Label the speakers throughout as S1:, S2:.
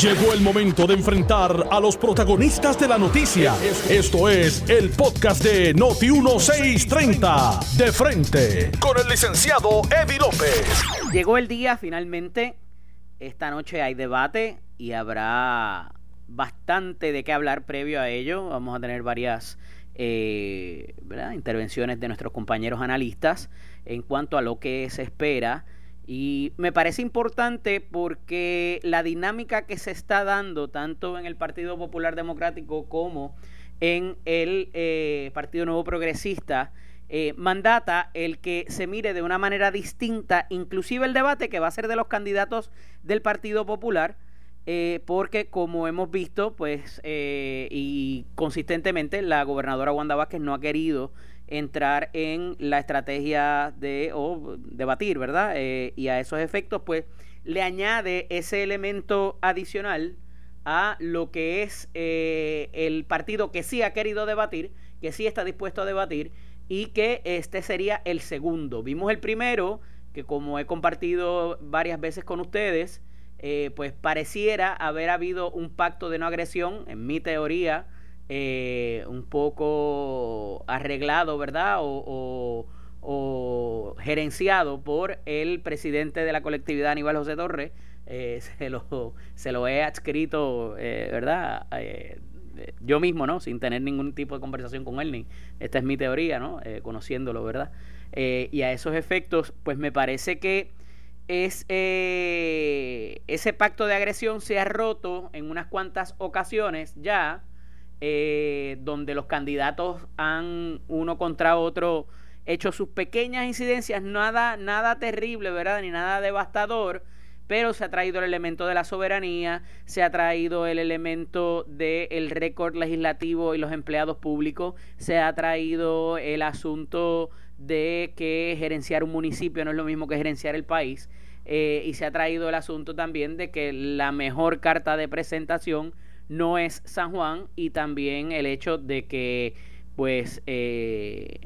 S1: Llegó el momento de enfrentar a los protagonistas de la noticia. Esto es el podcast de Noti 1630. De frente con el licenciado Eddie López.
S2: Llegó el día finalmente. Esta noche hay debate y habrá bastante de qué hablar previo a ello. Vamos a tener varias eh, intervenciones de nuestros compañeros analistas en cuanto a lo que se espera. Y me parece importante porque la dinámica que se está dando tanto en el Partido Popular Democrático como en el eh, Partido Nuevo Progresista eh, mandata el que se mire de una manera distinta, inclusive el debate que va a ser de los candidatos del Partido Popular, eh, porque como hemos visto, pues, y consistentemente la gobernadora Wanda Vázquez no ha querido entrar en la estrategia de debatir, ¿verdad? Eh, y a esos efectos, pues, le añade ese elemento adicional a lo que es el partido que sí ha querido debatir, que sí está dispuesto a debatir y que este sería el segundo. Vimos el primero, que como he compartido varias veces con ustedes, eh, pues pareciera haber habido un pacto de no agresión, en mi teoría, eh, un poco arreglado, ¿verdad? O, gerenciado por el presidente de la colectividad, Aníbal José Torres. Eh, se, lo, he adscrito, ¿verdad? yo mismo, ¿no? Sin tener ningún tipo de conversación con él, ni esta es mi teoría, ¿no? conociéndolo, ¿verdad? y a esos efectos, pues me parece que es eh, ese pacto de agresión se ha roto en unas cuantas ocasiones ya, eh, donde los candidatos han uno contra otro hecho sus pequeñas incidencias, nada, nada terrible, ¿verdad? Ni nada devastador, pero se ha traído el elemento de la soberanía, se ha traído el elemento del récord legislativo y los empleados públicos, se ha traído el asunto de que gerenciar un municipio no es lo mismo que gerenciar el país. Eh, y se ha traído el asunto también de que la mejor carta de presentación no es San Juan y también el hecho de que pues eh,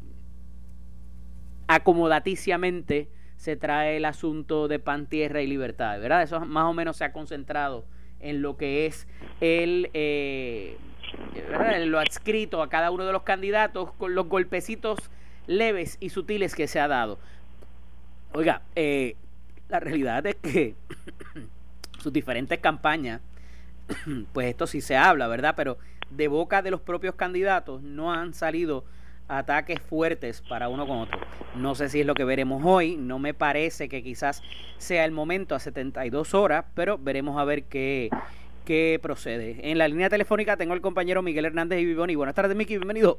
S2: acomodaticiamente se trae el asunto de pan, tierra y libertad, ¿verdad? Eso más o menos se ha concentrado en lo que es el, eh, lo adscrito a cada uno de los candidatos con los golpecitos leves y sutiles que se ha dado. Oiga, eh, la realidad es que sus diferentes campañas, pues esto sí se habla, ¿verdad? Pero de boca de los propios candidatos no han salido ataques fuertes para uno con otro. No sé si es lo que veremos hoy, no me parece que quizás sea el momento a 72 horas, pero veremos a ver qué, qué procede. En la línea telefónica tengo al compañero Miguel Hernández y Vivoni. Buenas tardes, Miki, bienvenido.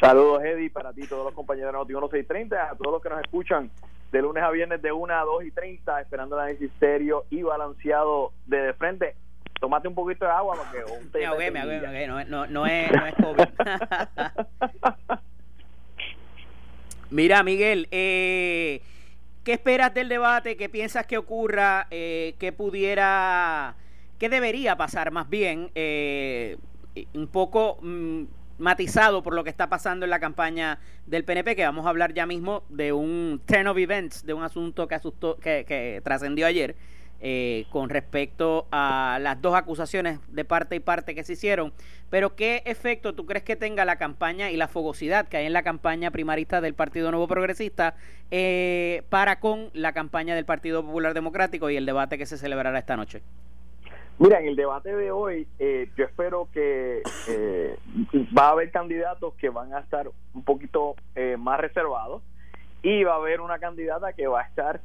S3: Saludos, Eddie, para ti, todos los compañeros de Noti 630, a todos los que nos escuchan de lunes a viernes de 1 a 2 y 30, esperando el análisis serio y balanceado de, de frente. Tómate un poquito de agua porque... Un
S2: me ahogué, me ahogué, no, no, no, es, no es COVID. Mira, Miguel, eh, ¿qué esperas del debate? ¿Qué piensas que ocurra? Eh, ¿Qué pudiera... ¿Qué debería pasar más bien? Eh, un poco... Mm, matizado por lo que está pasando en la campaña del PNP, que vamos a hablar ya mismo de un turn of events, de un asunto que asustó, que, que trascendió ayer. Eh, con respecto a las dos acusaciones de parte y parte que se hicieron. Pero ¿qué efecto tú crees que tenga la campaña y la fogosidad que hay en la campaña primarista del Partido Nuevo Progresista eh, para con la campaña del Partido Popular Democrático y el debate que se celebrará esta noche?
S3: Mira, en el debate de hoy, eh, yo espero que eh, va a haber candidatos que van a estar un poquito eh, más reservados y va a haber una candidata que va a estar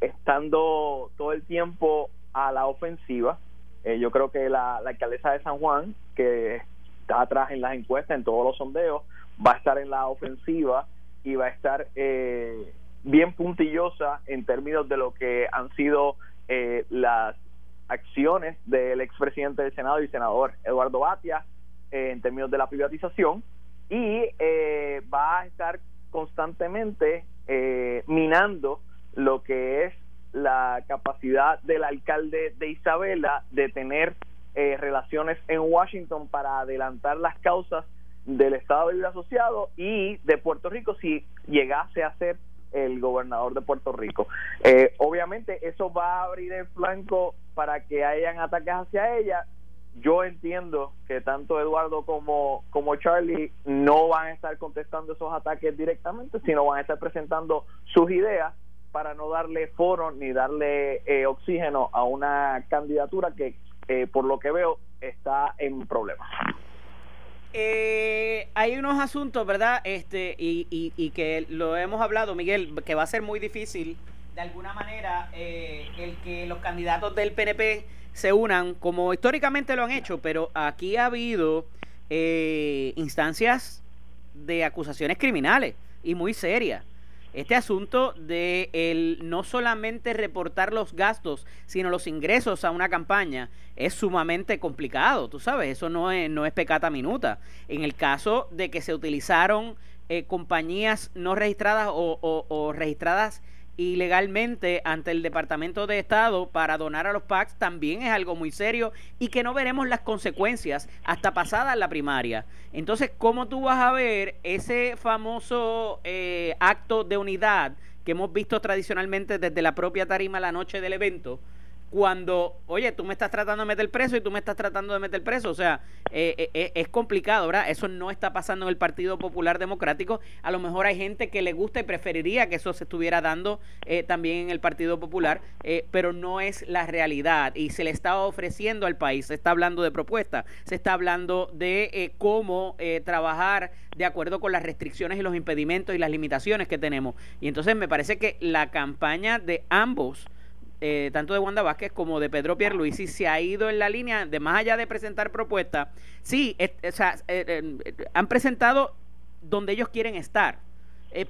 S3: estando todo el tiempo a la ofensiva. yo creo que la, alcaldesa de San Juan, que está atrás en las encuestas, en todos los sondeos, va a estar en la ofensiva y va a estar bien puntillosa en términos de lo que han sido las acciones del expresidente del Senado y senador Eduardo Batia eh, en términos de la privatización y eh, va a estar constantemente eh, minando lo que es la capacidad del alcalde de Isabela de tener relaciones en Washington para adelantar las causas del Estado Libre Asociado y de Puerto Rico si llegase a ser el gobernador de Puerto Rico. Eh, obviamente eso va a abrir el flanco para que hayan ataques hacia ella. Yo entiendo que tanto Eduardo como, como Charlie no van a estar contestando esos ataques directamente, sino van a estar presentando sus ideas para no darle foro ni darle eh, oxígeno a una candidatura que, eh, por lo que veo, está en problemas.
S2: Eh, hay unos asuntos, ¿verdad? Este, y, y, que lo hemos hablado, Miguel, que va a ser muy difícil, de alguna manera, el que los candidatos del PNP se unan, como históricamente lo han hecho, pero aquí ha habido instancias de acusaciones criminales y muy serias este asunto de el no solamente reportar los gastos, sino los ingresos a una campaña es sumamente complicado, tú sabes, eso no es, no es pecata minuta. En el caso de que se utilizaron eh, compañías no registradas o, o registradas ilegalmente ante el Departamento de Estado para donar a los PACs también es algo muy serio y que no veremos las consecuencias hasta pasada la primaria. Entonces, ¿cómo tú vas a ver ese famoso eh, acto de unidad que hemos visto tradicionalmente desde la propia tarima la noche del evento? Cuando, oye, tú me estás tratando de meter preso y tú me estás tratando de meter preso. O sea, eh, eh, eh, es complicado, ¿verdad? Eso no está pasando en el Partido Popular Democrático. A lo mejor hay gente que le gusta y preferiría que eso se estuviera dando también en el Partido Popular, pero no es la realidad. Y se le está ofreciendo al país, se está hablando de propuestas, se está hablando de cómo trabajar de acuerdo con las restricciones y los impedimentos y las limitaciones que tenemos. Y entonces me parece que la campaña de ambos eh, tanto de Wanda Vázquez como de Pedro Pierluisi, se ha ido en la línea de más allá de presentar propuestas, sí, eh, eh, han presentado donde ellos quieren estar,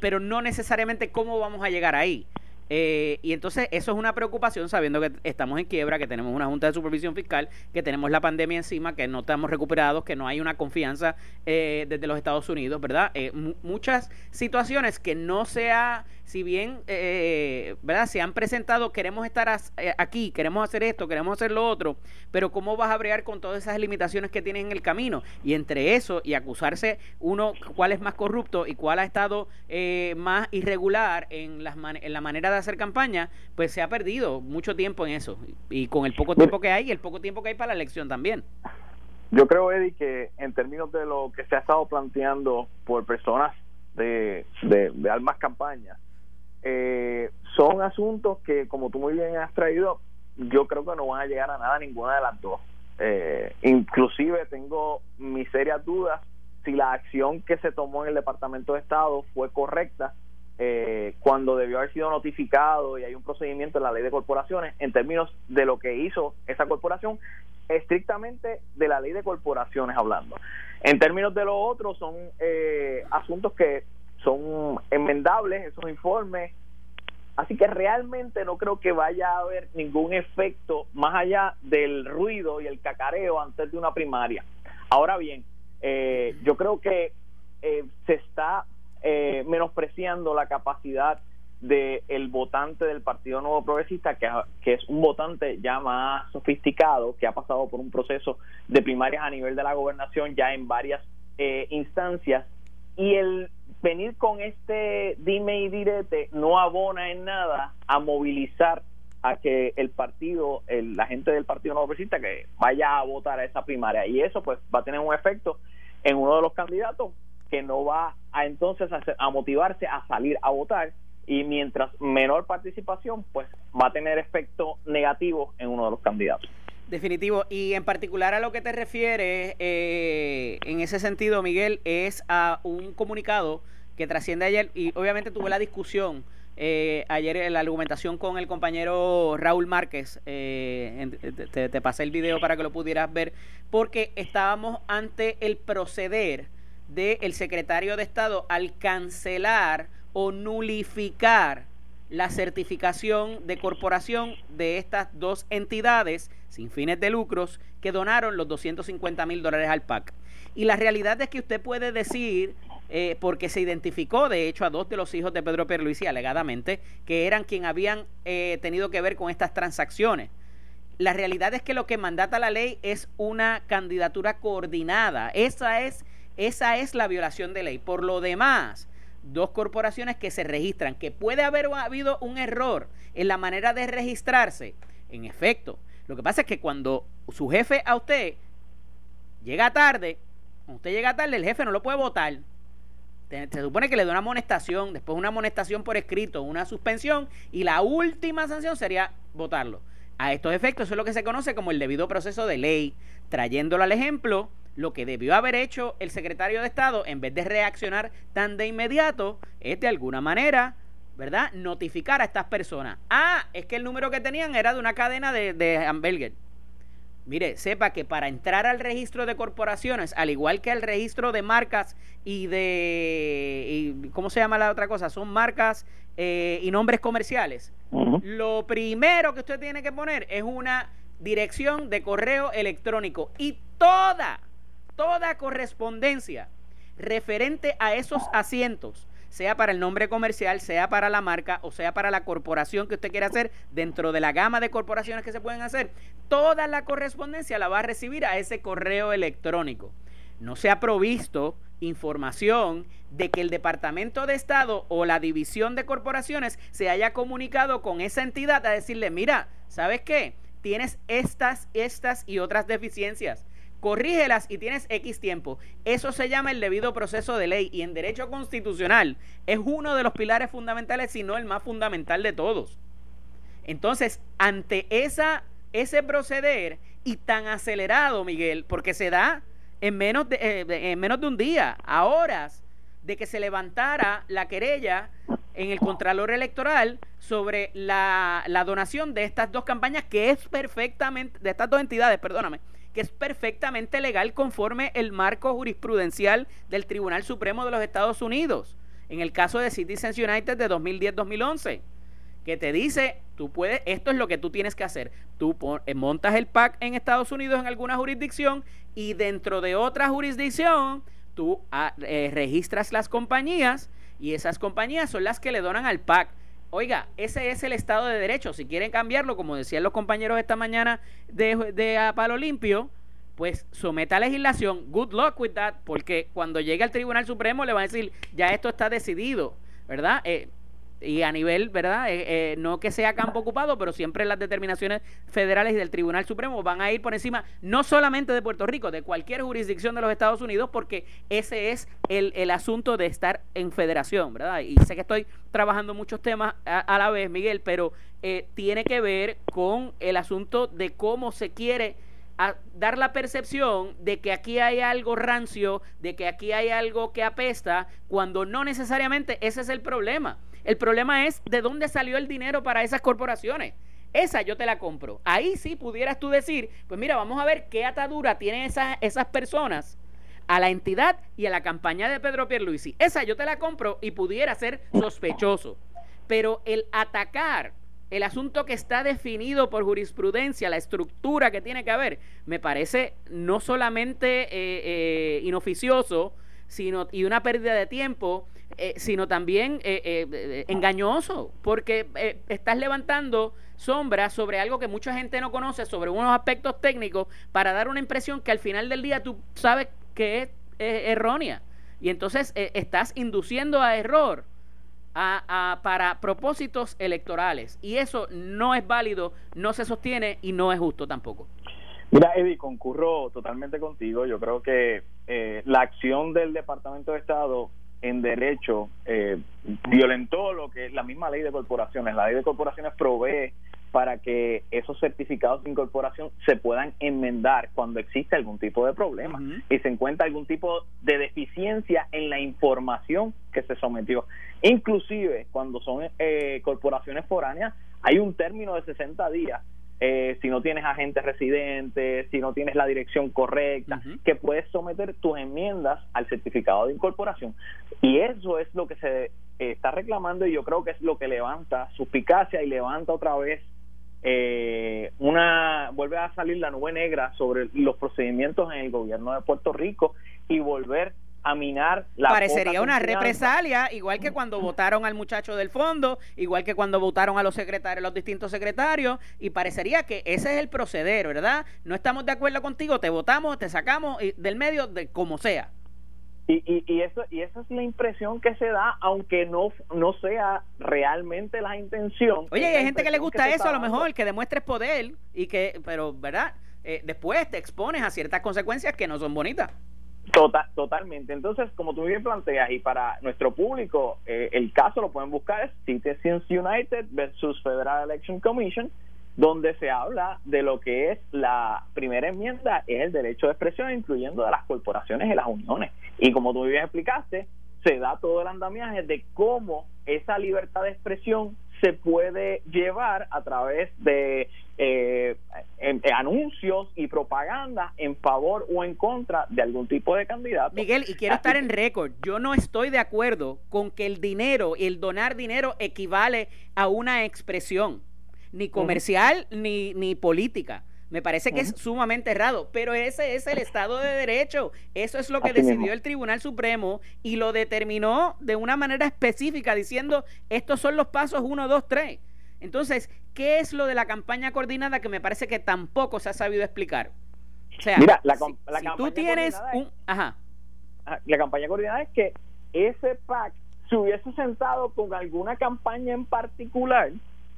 S2: pero no necesariamente cómo vamos a llegar ahí. Eh, y entonces eso es una preocupación sabiendo que estamos en quiebra, que tenemos una Junta de Supervisión Fiscal, que tenemos la pandemia encima, que no estamos recuperados, que no hay una confianza eh, desde los Estados Unidos, ¿verdad? Eh, muchas situaciones que no se ha, si bien, ¿verdad? Se han presentado, queremos estar aquí, queremos hacer esto, queremos hacer lo otro, pero ¿cómo vas a bregar con todas esas limitaciones que tienen en el camino? Y entre eso y acusarse uno cuál es más corrupto y cuál ha estado más irregular en, las en la manera de hacer campaña, pues se ha perdido mucho tiempo en eso. Y con el poco tiempo que hay y el poco tiempo que hay para la elección también.
S3: Yo creo, Eddie, que en términos de lo que se ha estado planteando por personas de, de, de almas campañas, eh, son asuntos que, como tú muy bien has traído, yo creo que no van a llegar a nada ninguna de las dos. Eh, inclusive tengo mis serias dudas si la acción que se tomó en el Departamento de Estado fue correcta eh, cuando debió haber sido notificado y hay un procedimiento en la ley de corporaciones en términos de lo que hizo esa corporación, estrictamente de la ley de corporaciones hablando. En términos de lo otro, son eh, asuntos que son enmendables, esos informes, así que realmente no creo que vaya a haber ningún efecto más allá del ruido y el cacareo antes de una primaria. Ahora bien, eh, yo creo que se está eh, menospreciando la capacidad del el votante del Partido Nuevo Progresista, que, que, es un votante ya más sofisticado, que ha pasado por un proceso de primarias a nivel de la gobernación ya en varias eh, instancias, y el venir con este dime y direte no abona en nada a movilizar a que el partido, la gente del Partido Nuevo Progresista, que vaya a votar a esa primaria, y eso pues va a tener un efecto en uno de los candidatos que no va a entonces a, motivarse a salir a votar y mientras menor participación, pues va a tener efecto negativo en uno de los candidatos.
S2: Definitivo. Y en particular a lo que te refieres, eh, en ese sentido, Miguel, es a un comunicado que trasciende ayer y obviamente tuve la discusión eh, ayer la argumentación con el compañero Raúl Márquez. Eh, te, te pasé el video para que lo pudieras ver porque estábamos ante el proceder del secretario de Estado al cancelar o nulificar la certificación de corporación de estas dos entidades sin fines de lucros que donaron los 250 mil dólares al PAC. Y la realidad es que usted puede decir, eh, porque se identificó de hecho a dos de los hijos de Pedro Pierluisi alegadamente, que eran quien habían eh, tenido que ver con estas transacciones. La realidad es que lo que mandata la ley es una candidatura coordinada. Esa es esa es la violación de ley. Por lo demás, dos corporaciones que se registran, que puede haber habido un error en la manera de registrarse. En efecto, lo que pasa es que cuando su jefe a usted llega tarde, cuando usted llega tarde, el jefe no lo puede votar. Se supone que le da una amonestación, después una amonestación por escrito, una suspensión y la última sanción sería votarlo. A estos efectos, eso es lo que se conoce como el debido proceso de ley. Trayéndolo al ejemplo, lo que debió haber hecho el secretario de Estado, en vez de reaccionar tan de inmediato, es de alguna manera, ¿verdad?, notificar a estas personas. Ah, es que el número que tenían era de una cadena de, de hamburger. Mire, sepa que para entrar al registro de corporaciones, al igual que al registro de marcas y de, ¿cómo se llama la otra cosa? Son marcas eh, y nombres comerciales. Lo primero que usted tiene que poner es una dirección de correo electrónico y toda, toda correspondencia referente a esos asientos sea para el nombre comercial, sea para la marca o sea para la corporación que usted quiera hacer, dentro de la gama de corporaciones que se pueden hacer, toda la correspondencia la va a recibir a ese correo electrónico. No se ha provisto información de que el Departamento de Estado o la División de Corporaciones se haya comunicado con esa entidad a decirle, mira, ¿sabes qué? Tienes estas, estas y otras deficiencias corrígelas y tienes X tiempo. Eso se llama el debido proceso de ley y en derecho constitucional es uno de los pilares fundamentales, si no el más fundamental de todos. Entonces, ante esa, ese proceder y tan acelerado, Miguel, porque se da en menos de, eh, en menos de un día, a horas de que se levantara la querella en el Contralor Electoral sobre la, la donación de estas dos campañas, que es perfectamente, de estas dos entidades, perdóname, que es perfectamente legal conforme el marco jurisprudencial del Tribunal Supremo de los Estados Unidos, en el caso de Citizens United de 2010-2011, que te dice, tú puedes, esto es lo que tú tienes que hacer. Tú eh, montas el PAC en Estados Unidos en alguna jurisdicción y dentro de otra jurisdicción tú ah, eh, registras las compañías y esas compañías son las que le donan al PAC. Oiga, ese es el Estado de Derecho. Si quieren cambiarlo, como decían los compañeros esta mañana de, de Palo Limpio, pues someta a legislación. Good luck with that, porque cuando llegue al Tribunal Supremo le van a decir, ya esto está decidido, ¿verdad? Eh, y a nivel, ¿verdad? Eh, eh, no que sea campo ocupado, pero siempre las determinaciones federales y del Tribunal Supremo van a ir por encima, no solamente de Puerto Rico, de cualquier jurisdicción de los Estados Unidos, porque ese es el, el asunto de estar en federación, ¿verdad? Y sé que estoy trabajando muchos temas a, la vez, Miguel, pero eh, tiene que ver con el asunto de cómo se quiere dar la percepción de que aquí hay algo rancio, de que aquí hay algo que apesta, cuando no necesariamente ese es el problema. El problema es de dónde salió el dinero para esas corporaciones. Esa yo te la compro. Ahí sí pudieras tú decir, pues mira, vamos a ver qué atadura tienen esas, esas personas a la entidad y a la campaña de Pedro Pierluisi. Esa yo te la compro y pudiera ser sospechoso. Pero el atacar el asunto que está definido por jurisprudencia, la estructura que tiene que haber, me parece no solamente eh, eh, inoficioso, sino y una pérdida de tiempo, eh, sino también eh, eh, engañoso, porque estás levantando sombras sobre algo que mucha gente no conoce, sobre unos aspectos técnicos, para dar una impresión que al final del día tú sabes que es, errónea. Y entonces estás induciendo a error a, para propósitos electorales. Y eso no es válido, no se sostiene y no es justo tampoco.
S3: Mira, Eddie, concurro totalmente contigo. Yo creo que la acción del Departamento de Estado en derecho eh, violentó lo que es la misma ley de corporaciones. La ley de corporaciones provee para que esos certificados de incorporación se puedan enmendar cuando existe algún tipo de problema y se encuentra algún tipo de deficiencia en la información que se sometió. Inclusive cuando son eh, corporaciones foráneas hay un término de 60 días eh, si no tienes agentes residentes, si no tienes la dirección correcta, que puedes someter tus enmiendas al certificado de incorporación. Y eso es lo que se está reclamando y yo creo que es lo que levanta suspicacia y levanta otra vez eh, una vuelve a salir la nube negra sobre los procedimientos en el gobierno de Puerto Rico y volver minar la
S2: Parecería una represalia, igual que cuando votaron al muchacho del fondo, igual que cuando votaron a los secretarios, los distintos secretarios, y parecería que ese es el proceder, ¿verdad? No estamos de acuerdo contigo, te votamos, te sacamos del medio de como sea.
S3: Y, y, y, eso, y esa es la impresión que se da, aunque no, no sea realmente la intención.
S2: Oye, hay gente que le gusta eso, a lo mejor, que demuestres poder, y que, pero, ¿verdad? Eh, después te expones a ciertas consecuencias que no son bonitas.
S3: Total, totalmente. Entonces, como tú bien planteas, y para nuestro público, eh, el caso lo pueden buscar es Citizens United versus Federal Election Commission, donde se habla de lo que es la primera enmienda, es el derecho de expresión, incluyendo de las corporaciones y las uniones. Y como tú bien explicaste, se da todo el andamiaje de cómo esa libertad de expresión se puede llevar a través de eh, anuncios y propaganda en favor o en contra de algún tipo de candidato.
S2: Miguel, y quiero estar en récord, yo no estoy de acuerdo con que el dinero, y el donar dinero equivale a una expresión ni comercial ni, ni política. Me parece que es sumamente errado, pero ese es el Estado de Derecho. Eso es lo que decidió el Tribunal Supremo y lo determinó de una manera específica diciendo estos son los pasos 1, 2, 3. Entonces, ¿qué es lo de la campaña coordinada que me parece que tampoco se ha sabido explicar?
S3: O sea, Mira, la, si,
S2: tú tienes un...
S3: ajá. La campaña coordinada es que ese PAC se hubiese sentado con alguna campaña en particular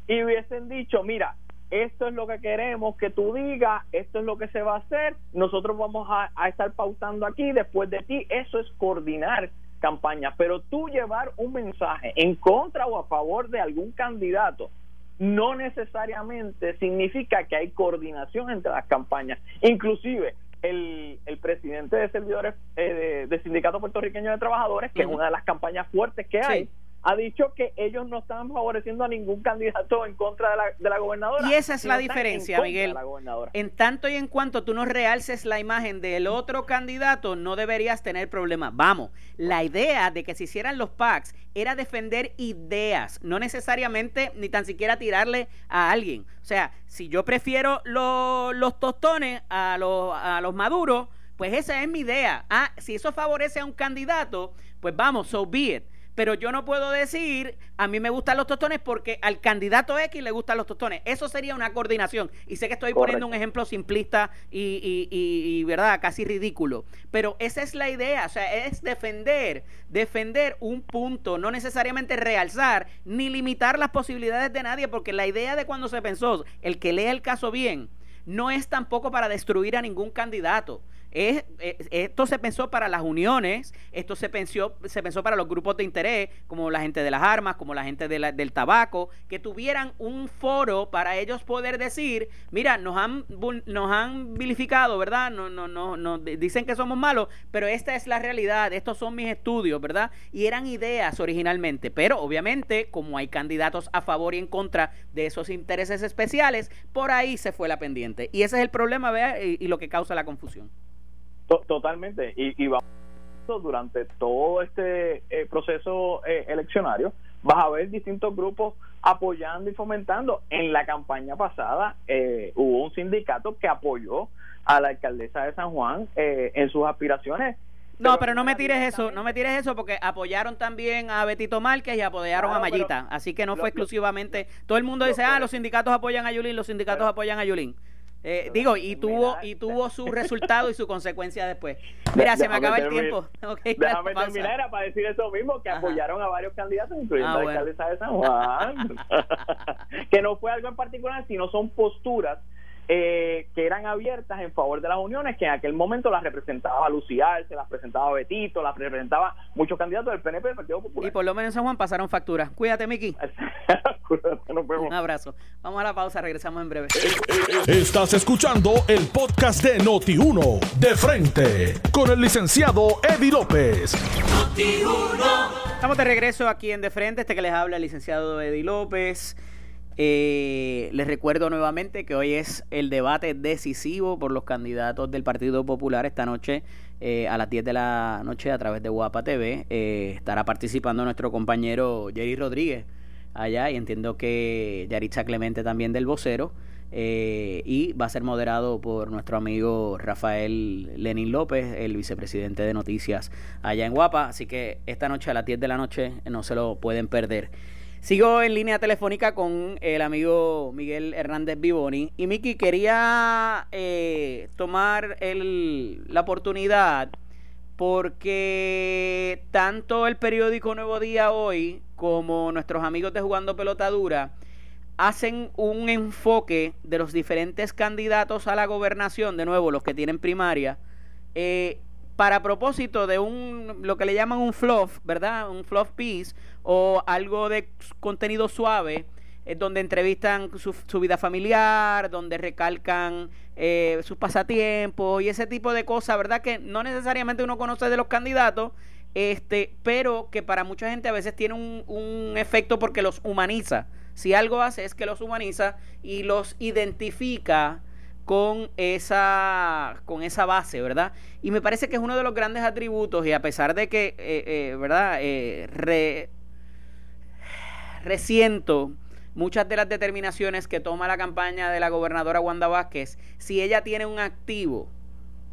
S3: y hubiesen dicho, mira, esto es lo que queremos que tú digas, esto es lo que se va a hacer, nosotros vamos a, estar pautando aquí después de ti, eso es coordinar campaña, pero tú llevar un mensaje en contra o a favor de algún candidato no necesariamente significa que hay coordinación entre las campañas, inclusive el, el presidente de servidores eh, de, sindicato puertorriqueño de trabajadores, que es una de las campañas fuertes que hay, ha dicho que ellos no están favoreciendo a ningún candidato en contra de la, de la gobernadora.
S2: Y esa es la diferencia, Miguel. En tanto y en cuanto tú no realces la imagen del otro candidato, no deberías tener problema. Vamos, la idea de que se hicieran los PACs era defender ideas, no necesariamente ni tan siquiera tirarle a alguien. O sea, si yo prefiero los tostones a los, a los maduros, pues esa es mi idea. Ah, si eso favorece a un candidato, pues vamos, so be it pero yo no puedo decir, a mí me gustan los tostones porque al candidato X le gustan los tostones. Eso sería una coordinación. Y sé que estoy poniendo un ejemplo simplista y, y, ¿verdad? Casi ridículo. Pero esa es la idea, o sea, es defender, defender un punto, no necesariamente realzar ni limitar las posibilidades de nadie, porque la idea de cuando se pensó, el que lee el caso bien, no es tampoco para destruir a ningún candidato. Eh, esto se pensó para las uniones, esto se pensó, se pensó para los grupos de interés, como la gente de las armas, como la gente del tabaco, que tuvieran un foro para ellos poder decir, mira, nos han, nos han vilificado, ¿verdad? No, no, no, no, dicen que somos malos, pero esta es la realidad, estos son mis estudios, ¿verdad? Y eran ideas originalmente, pero obviamente, como hay candidatos a favor y en contra de esos intereses especiales, por ahí se fue la pendiente. Y ese es el problema, ¿vea? y lo que causa la confusión
S3: totalmente. Y, y vamos durante todo este eh, proceso eh, eleccionario, vas a ver distintos grupos apoyando y fomentando. En la campaña pasada eh, hubo un sindicato que apoyó a la alcaldesa de San Juan en sus aspiraciones.
S2: No, pero, no me tires eso, no me tires eso porque apoyaron también a Betito Márquez y apoyaron a Mayita, así que no fue exclusivamente, todo el mundo dice, ah, los sindicatos apoyan a Yulín, los sindicatos apoyan a Yulín. Eh, digo, y tuvo y tuvo su resultado y su consecuencia después. Mira, se me acaba el tiempo.
S3: déjame terminar, era para decir eso mismo, que apoyaron a varios candidatos, incluyendo ah, la alcaldesa de San Juan. que no fue algo en particular, sino son posturas eh, que eran abiertas en favor de las uniones, que en aquel momento las representaba Lucial, se las presentaba Betito, las representaba muchos candidatos del PNP del Partido Popular.
S2: Y por lo menos en San Juan pasaron facturas. Cuídate, Miki. Un abrazo. Vamos a la pausa, regresamos en breve.
S1: Estás escuchando el podcast de Noti1, de frente, con el licenciado Eddie López.
S2: Estamos de regreso aquí en De Frente, este que les habla el licenciado Eddie López. Eh, les recuerdo nuevamente que hoy es el debate decisivo por los candidatos del Partido Popular esta noche eh, a las 10 de la noche a través de Guapa TV. Eh, estará participando nuestro compañero Jerry Rodríguez allá y entiendo que Yaritza Clemente también del vocero. y va a ser moderado por nuestro amigo Rafael Lenin López, el vicepresidente de noticias allá en Guapa. Así que esta noche a las 10 de la noche no se lo pueden perder. Sigo en línea telefónica con el amigo Miguel Hernández Vivoni. Y Miki, quería eh, tomar el, la oportunidad porque tanto el periódico Nuevo Día hoy como nuestros amigos de Jugando Pelotadura hacen un enfoque de los diferentes candidatos a la gobernación, de nuevo los que tienen primaria, eh, para propósito de un lo que le llaman un fluff, ¿verdad? Un fluff piece o algo de contenido suave donde entrevistan su, vida familiar, donde recalcan eh, sus pasatiempos y ese tipo de cosas, ¿verdad? Que no necesariamente uno conoce de los candidatos, este, pero que para mucha gente a veces tiene un, efecto porque los humaniza. Si algo hace es que los humaniza y los identifica con esa, con esa base, ¿verdad? Y me parece que es uno de los grandes atributos y a pesar de que, eh, eh, ¿verdad? Re, resiento muchas de las determinaciones que toma la campaña de la gobernadora Wanda Vázquez, si ella tiene un activo,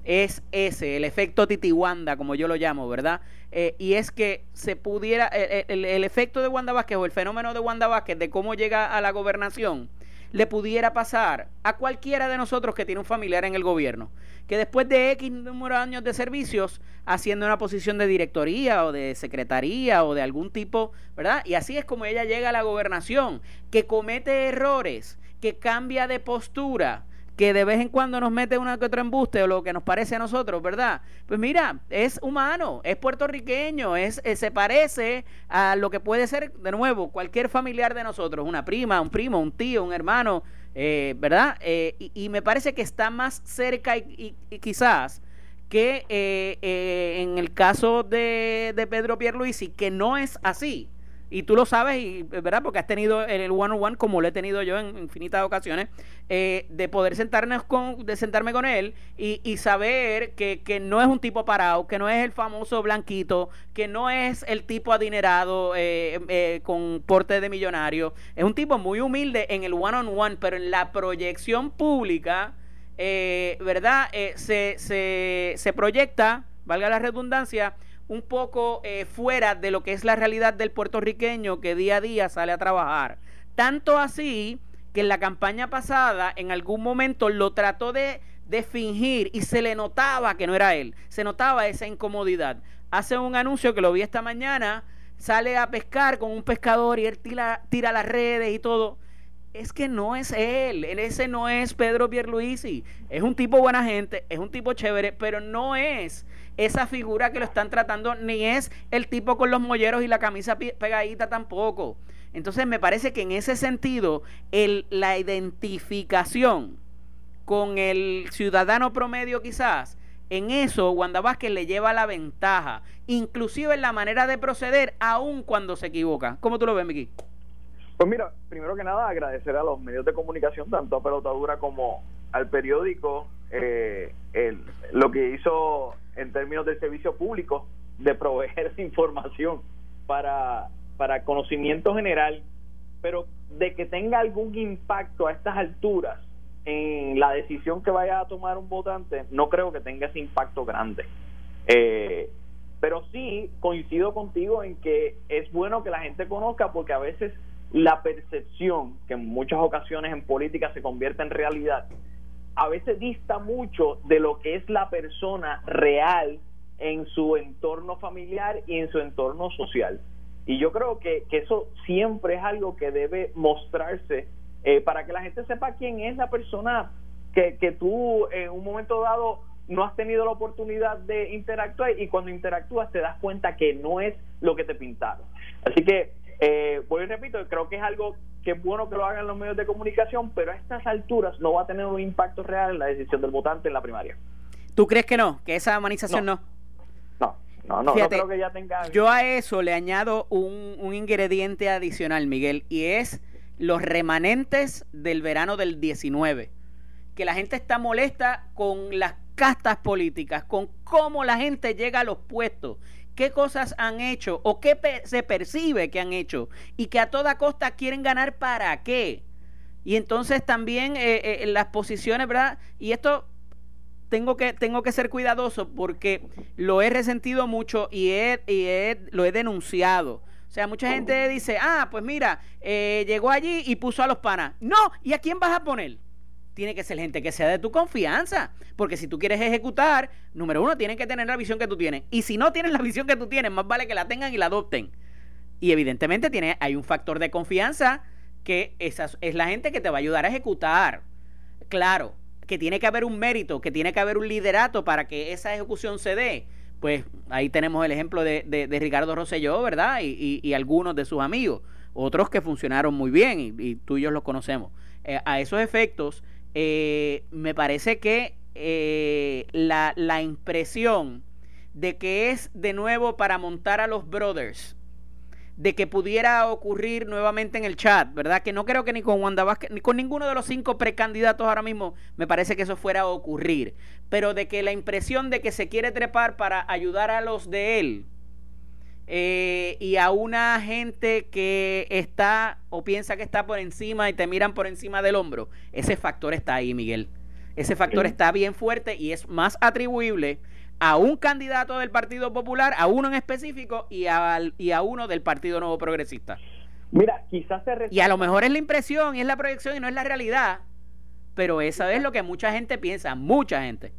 S2: es ese, el efecto Titiwanda, como yo lo llamo, ¿verdad? Eh, y es que se pudiera, eh, eh, el, efecto de Wanda Vázquez o el fenómeno de Wanda Vázquez de cómo llega a la gobernación, le pudiera pasar a cualquiera de nosotros que tiene un familiar en el gobierno que después de X número de años de servicios, haciendo una posición de directoría o de secretaría o de algún tipo, ¿verdad? Y así es como ella llega a la gobernación, que comete errores, que cambia de postura, que de vez en cuando nos mete una que otra embuste o lo que nos parece a nosotros, ¿verdad? Pues mira, es humano, es puertorriqueño, es, eh, se parece a lo que puede ser, de nuevo, cualquier familiar de nosotros, una prima, un primo, un tío, un hermano, eh, ¿verdad? Eh, y, me parece que está más cerca y, quizás que eh, en el caso de, de Pedro Pierluisi, que no es así. Y tú lo sabes, y, ¿verdad? Porque has tenido el one-on-one, como lo he tenido yo en infinitas ocasiones, eh, de poder sentarnos con, de sentarme con él y, y saber que, que, no es un tipo parado, que no es el famoso blanquito, que no es el tipo adinerado eh, eh, con porte de millonario. Es un tipo muy humilde en el one-on-one, pero en la proyección pública, ¿verdad? se, se, se proyecta, valga la redundancia, un poco eh, fuera de lo que es la realidad del puertorriqueño que día a día sale a trabajar. Tanto así que en la campaña pasada en algún momento lo trató de, de fingir y se le notaba que no era él, se notaba esa incomodidad. Hace un anuncio que lo vi esta mañana, sale a pescar con un pescador y él tira, tira las redes y todo es que no es él, ese no es Pedro Pierluisi, es un tipo buena gente, es un tipo chévere, pero no es esa figura que lo están tratando, ni es el tipo con los molleros y la camisa pegadita tampoco. Entonces me parece que en ese sentido, el, la identificación con el ciudadano promedio quizás, en eso Wanda Vázquez le lleva la ventaja, inclusive en la manera de proceder, aun cuando se equivoca. ¿Cómo tú lo ves, Miki?
S3: Pues mira, primero que nada agradecer a los medios de comunicación, tanto a Pelotadura como al periódico, eh, lo que hizo en términos del servicio público de proveer información para, para conocimiento general, pero de que tenga algún impacto a estas alturas en la decisión que vaya a tomar un votante, no creo que tenga ese impacto grande. Eh, pero sí coincido contigo en que es bueno que la gente conozca porque a veces la percepción, que en muchas ocasiones en política se convierte en realidad, a veces dista mucho de lo que es la persona real en su entorno familiar y en su entorno social. Y yo creo que, eso siempre es algo que debe mostrarse eh, para que la gente sepa quién es la persona que, que tú en un momento dado no has tenido la oportunidad de interactuar y cuando interactúas te das cuenta que no es lo que te pintaron. Así que, eh, voy y repito, creo que es algo que es bueno que lo hagan los medios de comunicación, pero a estas alturas no va a tener un impacto real en la decisión del votante en la primaria.
S2: ¿Tú crees que no? ¿Que esa humanización
S3: no? No, no, no, no, creo que ya tenga...
S2: Yo a eso le añado un, un ingrediente adicional, Miguel, y es los remanentes del verano del 19. Que la gente está molesta con las castas políticas, con cómo la gente llega a los puestos qué cosas han hecho o qué se percibe que han hecho y que a toda costa quieren ganar para qué. Y entonces también eh, eh, las posiciones, ¿verdad? Y esto tengo que, tengo que ser cuidadoso porque lo he resentido mucho y, he, lo he denunciado. O sea, mucha gente dice, ah, pues mira, eh, llegó allí y puso a los panas. No, ¿y a quién vas a poner? Tiene que ser gente que sea de tu confianza. Porque si tú quieres ejecutar, número uno, tienen que tener la visión que tú tienes. Y si no tienen la visión que tú tienes, más vale que la tengan y la adopten. Y evidentemente tiene, hay un factor de confianza que esa es la gente que te va a ayudar a ejecutar. Claro, que tiene que haber un mérito, que tiene que haber un liderato para que esa ejecución se dé. Pues ahí tenemos el ejemplo de, de, Ricardo Rosselló, ¿verdad? Y, y, algunos de sus amigos. Otros que funcionaron muy bien y, tú y yo los conocemos. Eh, a esos efectos, eh, me parece que eh, la, la impresión de que es de nuevo para montar a los brothers de que pudiera ocurrir nuevamente en el chat, ¿verdad? Que no creo que ni con Wanda Vázquez, ni con ninguno de los cinco precandidatos ahora mismo me parece que eso fuera a ocurrir. Pero de que la impresión de que se quiere trepar para ayudar a los de él eh, y a una gente que está o piensa que está por encima y te miran por encima del hombro, ese factor está ahí, Miguel. Ese factor está bien fuerte y es más atribuible a un candidato del Partido Popular, a uno en específico y a, y a uno del Partido Nuevo Progresista.
S3: Mira, quizás se
S2: Y a lo mejor es la impresión y es la proyección y no es la realidad, pero esa es lo que mucha gente piensa, mucha gente.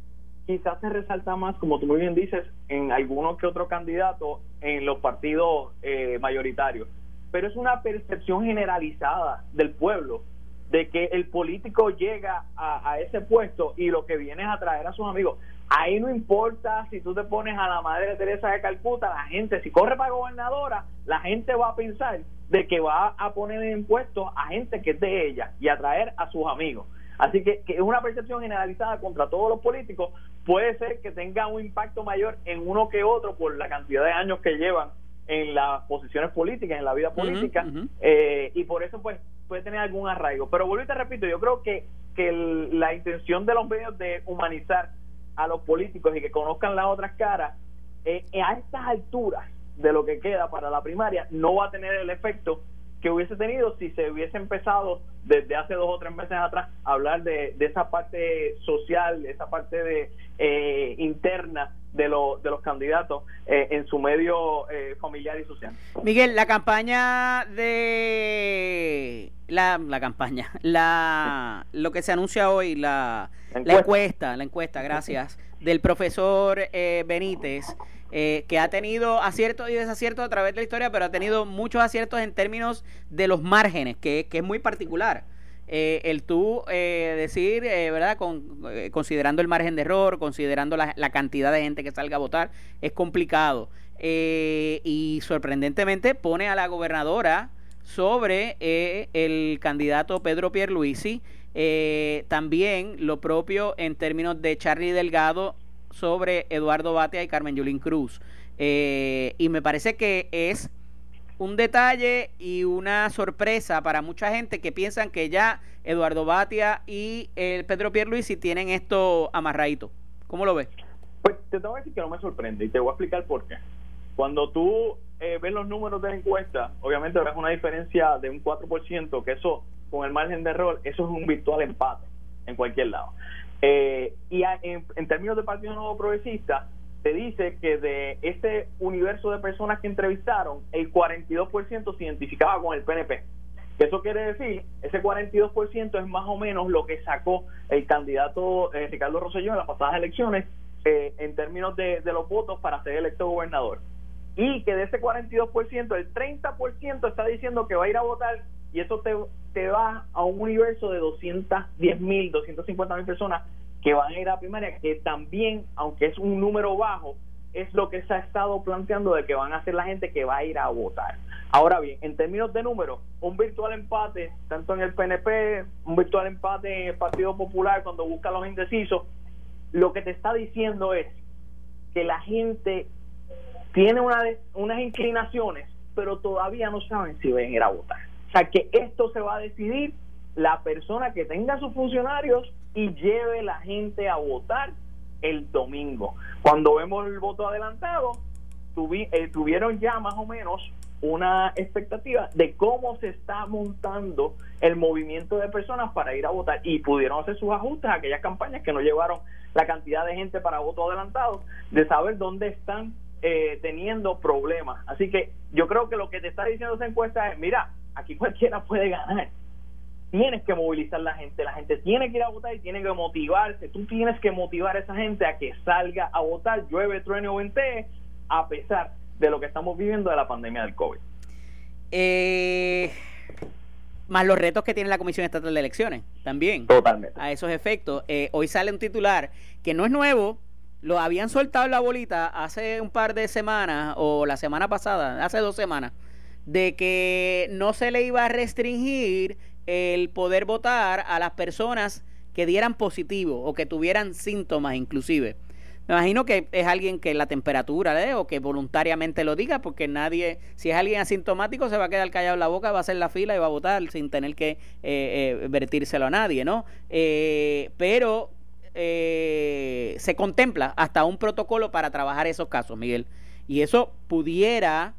S3: Quizás se resalta más, como tú muy bien dices, en algunos que otro candidato en los partidos eh, mayoritarios, pero es una percepción generalizada del pueblo de que el político llega a, ese puesto y lo que viene es a traer a sus amigos. Ahí no importa si tú te pones a la Madre Teresa de Calcuta, la gente, si corre para gobernadora, la gente va a pensar de que va a poner impuestos a gente que es de ella y a traer a sus amigos. Así que es una percepción generalizada contra todos los políticos. Puede ser que tenga un impacto mayor en uno que otro por la cantidad de años que llevan en las posiciones políticas, en la vida política, eh, y por eso pues puede tener algún arraigo. Pero vuelvo y te repito, yo creo que, que la intención de los medios de humanizar a los políticos y que conozcan las otras caras, eh, a estas alturas de lo que queda para la primaria, no va a tener el efecto que hubiese tenido si se hubiese empezado desde hace dos o tres meses atrás a hablar de, de esa parte social, de esa parte de eh, interna de, de los candidatos eh, en su medio familiar y social.
S2: Miguel, la campaña de la, la campaña, la lo que se anuncia hoy, la la encuesta, la encuesta, gracias, del profesor eh, Benítez, eh, que ha tenido aciertos y desaciertos a través de la historia, pero ha tenido muchos aciertos en términos de los márgenes, que, es muy particular. Eh, el tú decir, ¿verdad? Con, considerando el margen de error, considerando la, la, cantidad de gente que salga a votar, es complicado. y sorprendentemente pone a la gobernadora sobre el candidato Pedro Pierluisi eh, también lo propio en términos de Charlie Delgado sobre Eduardo Batia y Carmen Yulín Cruz. Eh, y me parece que es un detalle y una sorpresa para mucha gente que piensan que ya Eduardo Batia y el Pedro Pierluisi tienen esto amarradito. ¿Cómo lo ves?
S3: Pues te tengo que decir que no me sorprende y te voy a explicar por qué. Cuando tú eh, ves los números de la encuesta, obviamente ves una diferencia de un 4%, que eso con el margen de error, eso es un virtual empate en cualquier lado. Eh, y en, términos de Partido Nuevo Progresista, se dice que de ese universo de personas que entrevistaron, el 42% se identificaba con el PNP. Eso quiere decir, ese 42% es más o menos lo que sacó el candidato eh, Ricardo Rosselló en las pasadas elecciones eh, en términos de, de, los votos para ser electo gobernador. Y que de ese 42%, el 30% está diciendo que va a ir a votar y eso te, te va a un universo de 210 mil, 250 mil personas que van a ir a primaria, que también, aunque es un número bajo, es lo que se ha estado planteando de que van a ser la gente que va a ir a votar. Ahora bien, en términos de números, un virtual empate, tanto en el PNP, un virtual empate en el Partido Popular, cuando busca los indecisos, lo que te está diciendo es que la gente tiene una unas inclinaciones, pero todavía no saben si van a ir a votar. O sea, que esto se va a decidir la persona que tenga sus funcionarios y lleve la gente a votar el domingo. Cuando vemos el voto adelantado, eh, tuvieron ya más o menos una expectativa de cómo se está montando el movimiento de personas para ir a votar y pudieron hacer sus ajustes a aquellas campañas que no llevaron la cantidad de gente para voto adelantado, de saber dónde están eh, teniendo problemas. Así que yo creo que lo que te está diciendo esa encuesta es, mira, aquí cualquiera puede ganar. tienes que movilizar la gente, la gente tiene que ir a votar y tiene que motivarse, tú tienes que motivar a esa gente a que salga a votar, llueve, truene o ventee, a pesar de lo que estamos viviendo de la pandemia del COVID.
S2: Eh, más los retos que tiene la Comisión Estatal de Elecciones también.
S3: Totalmente.
S2: A esos efectos. Eh, hoy sale un titular que no es nuevo, lo habían soltado la bolita hace un par de semanas o la semana pasada, hace dos semanas, de que no se le iba a restringir el poder votar a las personas que dieran positivo o que tuvieran síntomas inclusive. Me imagino que es alguien que la temperatura ¿eh? o que voluntariamente lo diga, porque nadie, si es alguien asintomático, se va a quedar callado en la boca, va a hacer la fila y va a votar sin tener que eh, eh, vertírselo a nadie, ¿no? Eh, pero se contempla hasta un protocolo para trabajar esos casos, Miguel. Y eso pudiera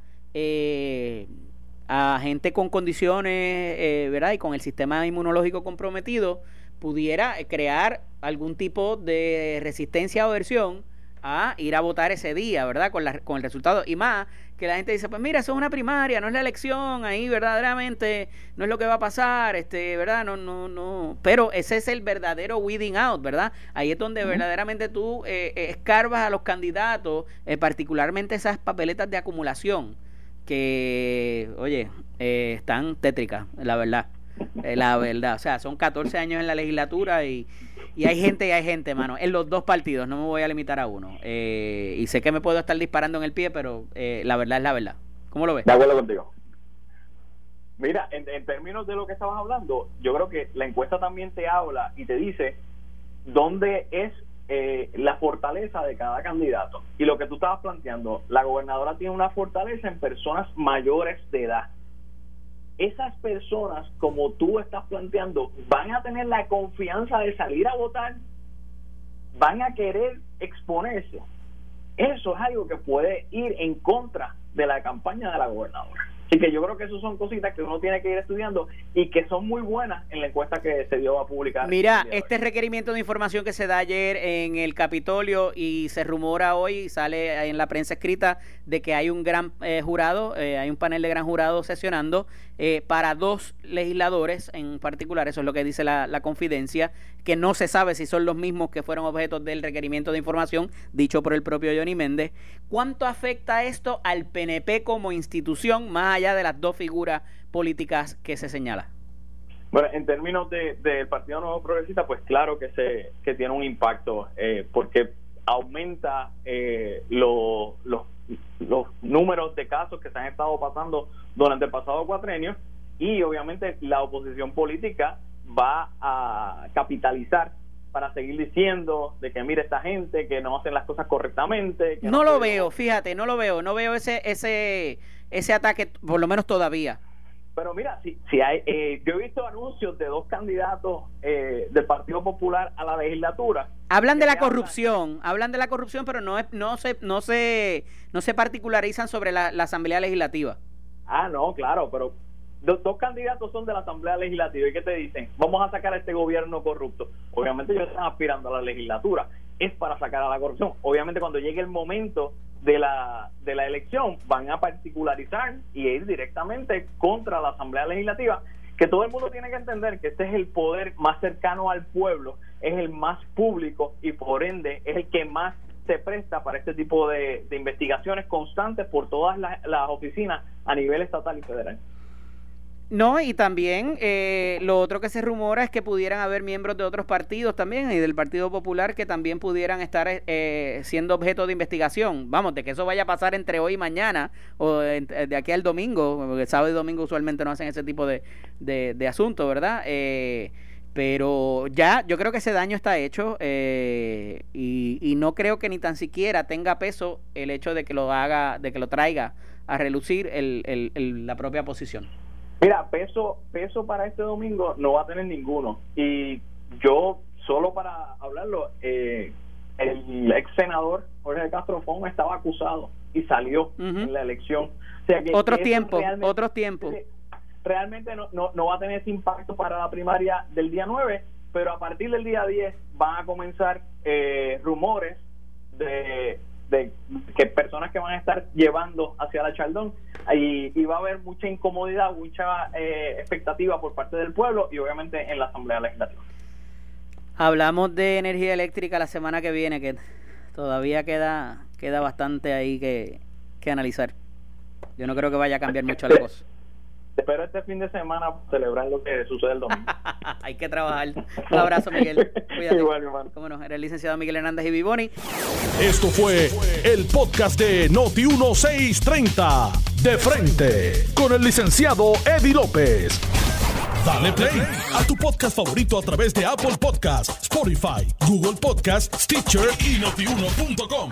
S2: a gente con condiciones, ¿verdad? Y con el sistema inmunológico comprometido, pudiera crear algún tipo de resistencia o aversión a ir a votar ese día, ¿verdad? Con, la, con el resultado. Y más que la gente dice, pues mira, eso es una primaria, no es la elección, ahí verdaderamente no es lo que va a pasar, este, ¿verdad? No, no, no. Pero ese es el verdadero weeding out, ¿verdad? Ahí es donde verdaderamente tú eh, eh, escarbas a los candidatos, eh, particularmente esas papeletas de acumulación, que, oye, están tétricas, la verdad. Eh, la verdad. O sea, son 14 años en la legislatura y, y hay gente y hay gente, mano. En los dos partidos, no me voy a limitar a uno. Eh, y sé que me puedo estar disparando en el pie, pero eh, la verdad es la verdad. ¿Cómo lo ves?
S3: De acuerdo contigo. Mira, en, términos de lo que estabas hablando, yo creo que la encuesta también te habla y te dice dónde es la fortaleza de cada candidato. Y lo que tú estabas planteando, la gobernadora tiene una fortaleza en personas mayores de edad esas personas, como tú estás planteando, van a tener la confianza de salir a votar, van a querer exponerse. Eso es algo que puede ir en contra de la campaña de la gobernadora. Así que yo creo que eso son cositas que uno tiene que ir estudiando y que son muy buenas en la encuesta que se dio a publicar.
S2: Mira, este requerimiento de información que se da ayer en el Capitolio y se rumora hoy, sale en la prensa escrita, de que hay un gran eh, jurado, eh, hay un panel de gran jurado sesionando eh, para dos legisladores en particular, eso es lo que dice la, la confidencia, que no se sabe si son los mismos que fueron objetos del requerimiento de información dicho por el propio Johnny Méndez. ¿Cuánto afecta esto al PNP como institución, más allá de las dos figuras políticas que se señala?
S3: Bueno, en términos del de, Partido Nuevo Progresista, pues claro que se que tiene un impacto, eh, porque aumenta eh, los números de casos que se han estado pasando durante el pasado cuatrenio y obviamente la oposición política va a capitalizar para seguir diciendo de que mire esta gente que no hacen las cosas correctamente.
S2: no, lo veo, fíjate, no lo veo, no veo ese ese ese ataque por lo menos todavía.
S3: Pero mira, si, si hay, eh, yo he visto anuncios de dos candidatos eh, del Partido Popular a la legislatura.
S2: Hablan de la corrupción, hablan de la corrupción, pero no es, no se, no se, no se particularizan sobre la, la Asamblea Legislativa.
S3: Ah, no, claro, pero dos, dos, candidatos son de la Asamblea Legislativa y que te dicen, vamos a sacar a este gobierno corrupto. Obviamente ellos están aspirando a la legislatura, es para sacar a la corrupción. Obviamente cuando llegue el momento de la, de la elección van a particularizar y ir directamente contra la Asamblea Legislativa, que todo el mundo tiene que entender que este es el poder más cercano al pueblo, es el más público y por ende es el que más se presta para este tipo de, investigaciones constantes por todas las oficinas a nivel estatal y federal.
S2: No, y también eh, lo otro que se rumora es que pudieran haber miembros de otros partidos también y del Partido Popular que también pudieran estar eh, siendo objeto de investigación. Vamos, de que eso vaya a pasar entre hoy y mañana o de aquí al domingo, porque sábado y domingo usualmente no hacen ese tipo de, de, asuntos, ¿verdad? Eh, pero ya yo creo que ese daño está hecho y, y no creo que ni tan siquiera tenga peso el hecho de que lo haga, de que lo traiga a relucir el, el, la propia posición.
S3: Mira, peso, peso para este domingo no va a tener ninguno. Y yo, solo para hablarlo, eh, el ex senador Jorge Castro Fon estaba acusado y salió en la elección.
S2: O otros tiempos, otros tiempos.
S3: Realmente no, no, no va a tener ese impacto para la primaria del día 9, pero a partir del día 10 van a comenzar eh, rumores de de que personas que van a estar llevando hacia la Chaldón y, y va a haber mucha incomodidad, mucha eh, expectativa por parte del pueblo y obviamente en la Asamblea Legislativa.
S2: Hablamos de energía eléctrica la semana que viene, que todavía queda, queda bastante ahí que, que analizar. Yo no creo que vaya a cambiar mucho la cosa.
S3: Espero este fin de semana celebrar lo que sucede el domingo.
S2: Hay que trabajar. Un abrazo, Miguel. Cuídate.
S3: Igual, hermano.
S2: Cómo no, era el licenciado Miguel Hernández y Vivoni.
S1: Esto fue el podcast de Noti1630. De frente. Con el licenciado Eddie López. Dale play a tu podcast favorito a través de Apple Podcasts, Spotify, Google Podcasts, Stitcher y notiuno.com.